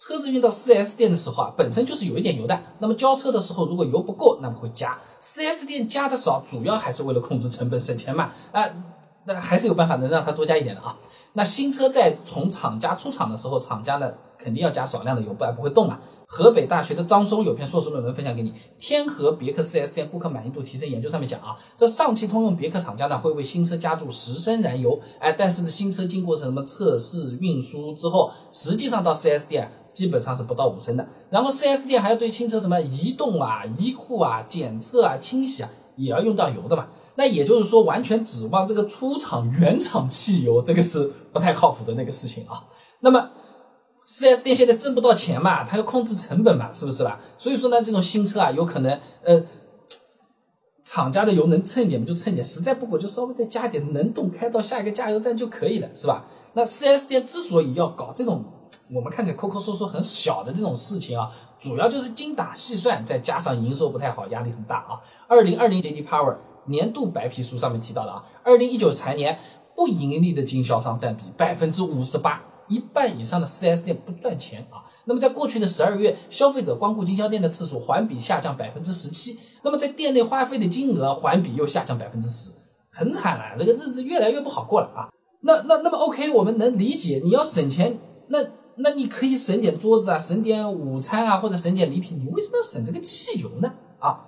车子运到 4S 店的时候啊，本身就是有一点油的。那么交车的时候，如果油不够，那么会加。4S 店加的少，主要还是为了控制成本、省钱嘛。啊，那还是有办法能让它多加一点的啊。那新车在从厂家出厂的时候，厂家呢肯定要加少量的油，不然不会动嘛。河北大学的张松有篇硕士论文分享给你，《天河别克 4S 店顾客满意度提升研究》上面讲啊，这上汽通用别克厂家呢会为新车加注十升燃油，哎，但是呢新车经过什么测试运输之后，实际上到 4S 店啊基本上是不到五升的。然后 4S 店还要对新车什么移动啊、移库啊、检测啊、清洗啊，也要用到油的嘛。那也就是说，完全指望这个出厂原厂汽油，这个是不太靠谱的那个事情啊。那么。4S 店现在挣不到钱嘛，它要控制成本嘛，是不是啦？所以说呢，这种新车啊，有可能呃，厂家的油能蹭一点就蹭一点，实在不够就稍微再加点，能动开到下一个加油站就可以了，是吧？那 4S 店之所以要搞这种我们看起来抠抠搜搜很小的这种事情啊，主要就是精打细算，再加上营收不太好，压力很大啊。二零二零 JD Power 年度白皮书上面提到的啊，二零一九财年不盈利的经销商占比百分之五十八。一半以上的 4S 店不赚钱啊。那么在过去的十二月，消费者光顾经销店的次数环比下降百分之十七。那么在店内花费的金额环比又下降百分之十，很惨了，这个日子越来越不好过了啊。那那那么 OK，我们能理解你要省钱，那那你可以省点桌子啊，省点午餐啊，或者省点礼品，你为什么要省这个汽油呢？啊，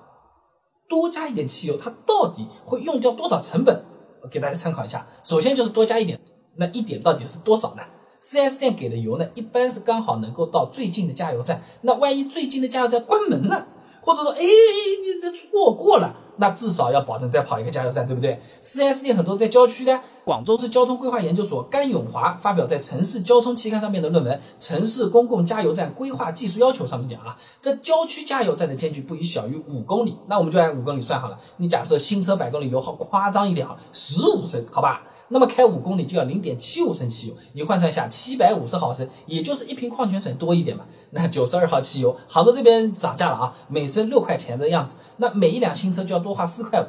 多加一点汽油，它到底会用掉多少成本？我给大家参考一下。首先就是多加一点，那一点到底是多少呢四 S 店给的油呢，一般是刚好能够到最近的加油站。那万一最近的加油站关门了，或者说，哎，你这错过了，那至少要保证再跑一个加油站，对不对？4S 店很多在郊区的。广州市交通规划研究所甘永华发表在《城市交通期刊》上面的论文《城市公共加油站规划技术要求》上面讲啊，这郊区加油站的间距不宜小于五公里。那我们就按五公里算好了。你假设新车百公里油耗夸张一点啊，十五升，好吧？那么开五公里就要零点七五升汽油，你换算一下，七百五十毫升，也就是一瓶矿泉水多一点嘛。那九十二号汽油，杭州这边涨价了啊，每升六块钱的样子，那每一辆新车就要多花四块五，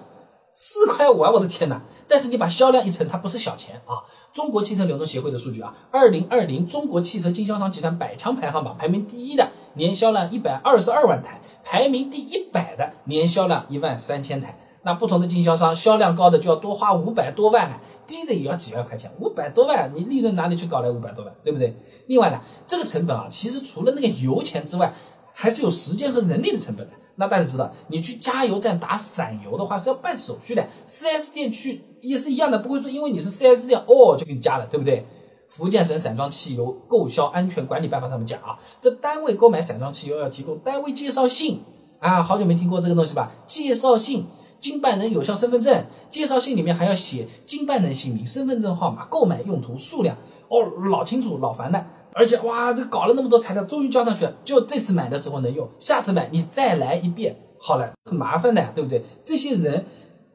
四块五啊，我的天哪！但是你把销量一乘，它不是小钱啊。中国汽车流通协会的数据啊，二零二零中国汽车经销商集团百强排行榜排名第一的年销量一百二十二万台，排名第一百的年销量一万三千台。那不同的经销商销量高的就要多花五百多万。低的也要几万块钱，五百多万，你利润哪里去搞来五百多万，对不对？另外呢，这个成本啊，其实除了那个油钱之外，还是有时间和人力的成本的。那大家知道，你去加油站打散油的话是要办手续的，4S 店去也是一样的，不会说因为你是 4S 店哦就给你加了，对不对？福建省散装汽油购销安全管理办法上面讲啊，这单位购买散装汽油要提供单位介绍信啊，好久没听过这个东西吧？介绍信。经办人有效身份证介绍信里面还要写经办人姓名、身份证号码、购买用途、数量哦，老清楚老烦的。而且哇，这搞了那么多材料，终于交上去了，就这次买的时候能用，下次买你再来一遍，好了，很麻烦的，对不对？这些人，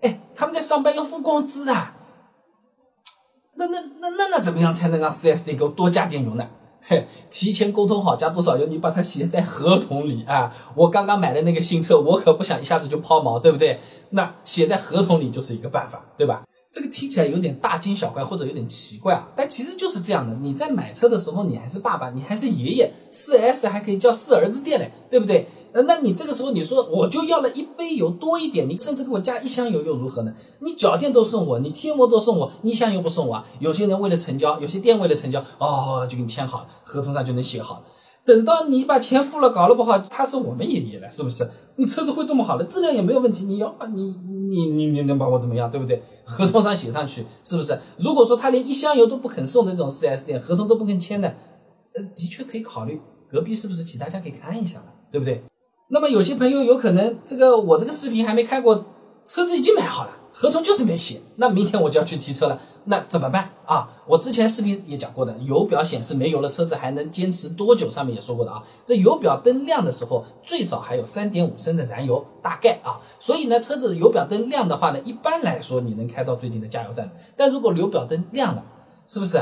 哎，他们在上班要付工资的，那那那那那怎么样才能让 4S 店给我多加点油呢？嘿，提前沟通好加多少油，你把它写在合同里啊！我刚刚买的那个新车，我可不想一下子就抛锚，对不对？那写在合同里就是一个办法，对吧？这个听起来有点大惊小怪或者有点奇怪啊，但其实就是这样的。你在买车的时候，你还是爸爸，你还是爷爷，四 S 还可以叫四儿子店嘞，对不对？那你这个时候你说我就要了一杯油多一点，你甚至给我加一箱油又如何呢？你脚垫都送我，你贴膜都送我，你一箱油不送我？啊有些人为了成交，有些店为了成交，哦，就给你签好了，合同上就能写好了。等到你把钱付了，搞了不好，他是我们爷爷了，是不是？你车子会多么好了，质量也没有问题，你要你你你你能把我怎么样，对不对？合同上写上去，是不是？如果说他连一箱油都不肯送的这种 4S 店，合同都不肯签的，呃，的确可以考虑隔壁是不是其他家可以看一下了，对不对？那么有些朋友有可能，这个我这个视频还没开过，车子已经买好了，合同就是没写，那明天我就要去提车了，那怎么办啊？我之前视频也讲过的，油表显示没油了，车子还能坚持多久？上面也说过的啊，这油表灯亮的时候，最少还有三点五升的燃油，大概啊，所以呢，车子油表灯亮的话呢，一般来说你能开到最近的加油站，但如果油表灯亮了，是不是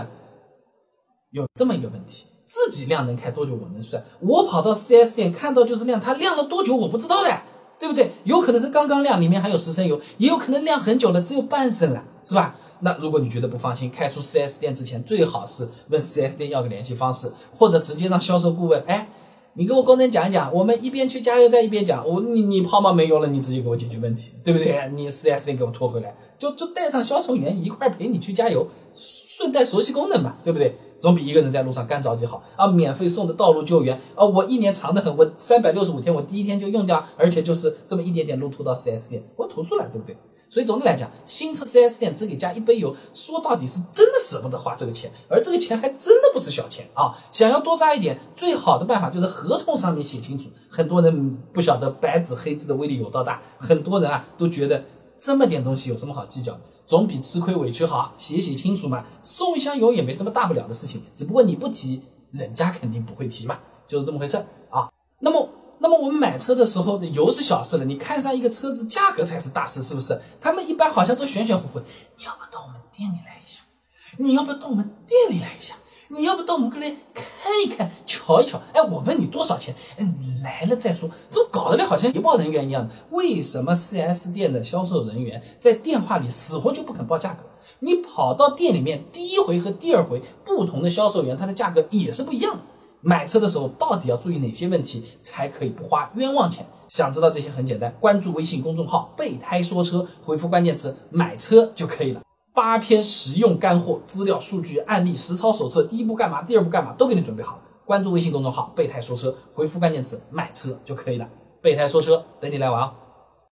有这么一个问题？自己亮能开多久我能算，我跑到 4S 店看到就是亮，它亮了多久我不知道的，对不对？有可能是刚刚亮，里面还有十升油，也有可能亮很久了，只有半升了，是吧？那如果你觉得不放心，开出 4S 店之前，最好是问 4S 店要个联系方式，或者直接让销售顾问，哎，你给我工人讲一讲，我们一边去加油站一边讲，我你你抛锚没油了，你直接给我解决问题，对不对？你 4S 店给我拖回来，就就带上销售员一块陪你去加油，顺带熟悉功能嘛，对不对？总比一个人在路上干着急好啊！免费送的道路救援啊！我一年长得很，我三百六十五天，我第一天就用掉，而且就是这么一点点路途到 4S 店，我投诉了，对不对？所以总的来讲，新车 4S 店只给加一杯油，说到底是真的舍不得花这个钱，而这个钱还真的不是小钱啊！想要多加一点，最好的办法就是合同上面写清楚。很多人不晓得白纸黑字的威力有多大，很多人啊都觉得这么点东西有什么好计较的。总比吃亏委屈好，写写清楚嘛。送一箱油也没什么大不了的事情，只不过你不提，人家肯定不会提嘛，就是这么回事啊。那么，那么我们买车的时候，油是小事了，你看上一个车子，价格才是大事，是不是？他们一般好像都玄玄乎乎。你要不到我们店里来一下？你要不到我们店里来一下？你要不到我们这里看一看、瞧一瞧？哎，我问你多少钱？嗯，来了再说。这搞得来好像业报人员一样的。为什么 4S 店的销售人员在电话里死活就不肯报价格？你跑到店里面，第一回和第二回不同的销售员，他的价格也是不一样的。买车的时候到底要注意哪些问题，才可以不花冤枉钱？想知道这些很简单，关注微信公众号“备胎说车”，回复关键词“买车”就可以了。八篇实用干货、资料、数据、案例、实操手册，第一步干嘛，第二步干嘛，都给你准备好了。关注微信公众号“备胎说车”，回复关键词“买车”就可以了。备胎说车，等你来玩哦。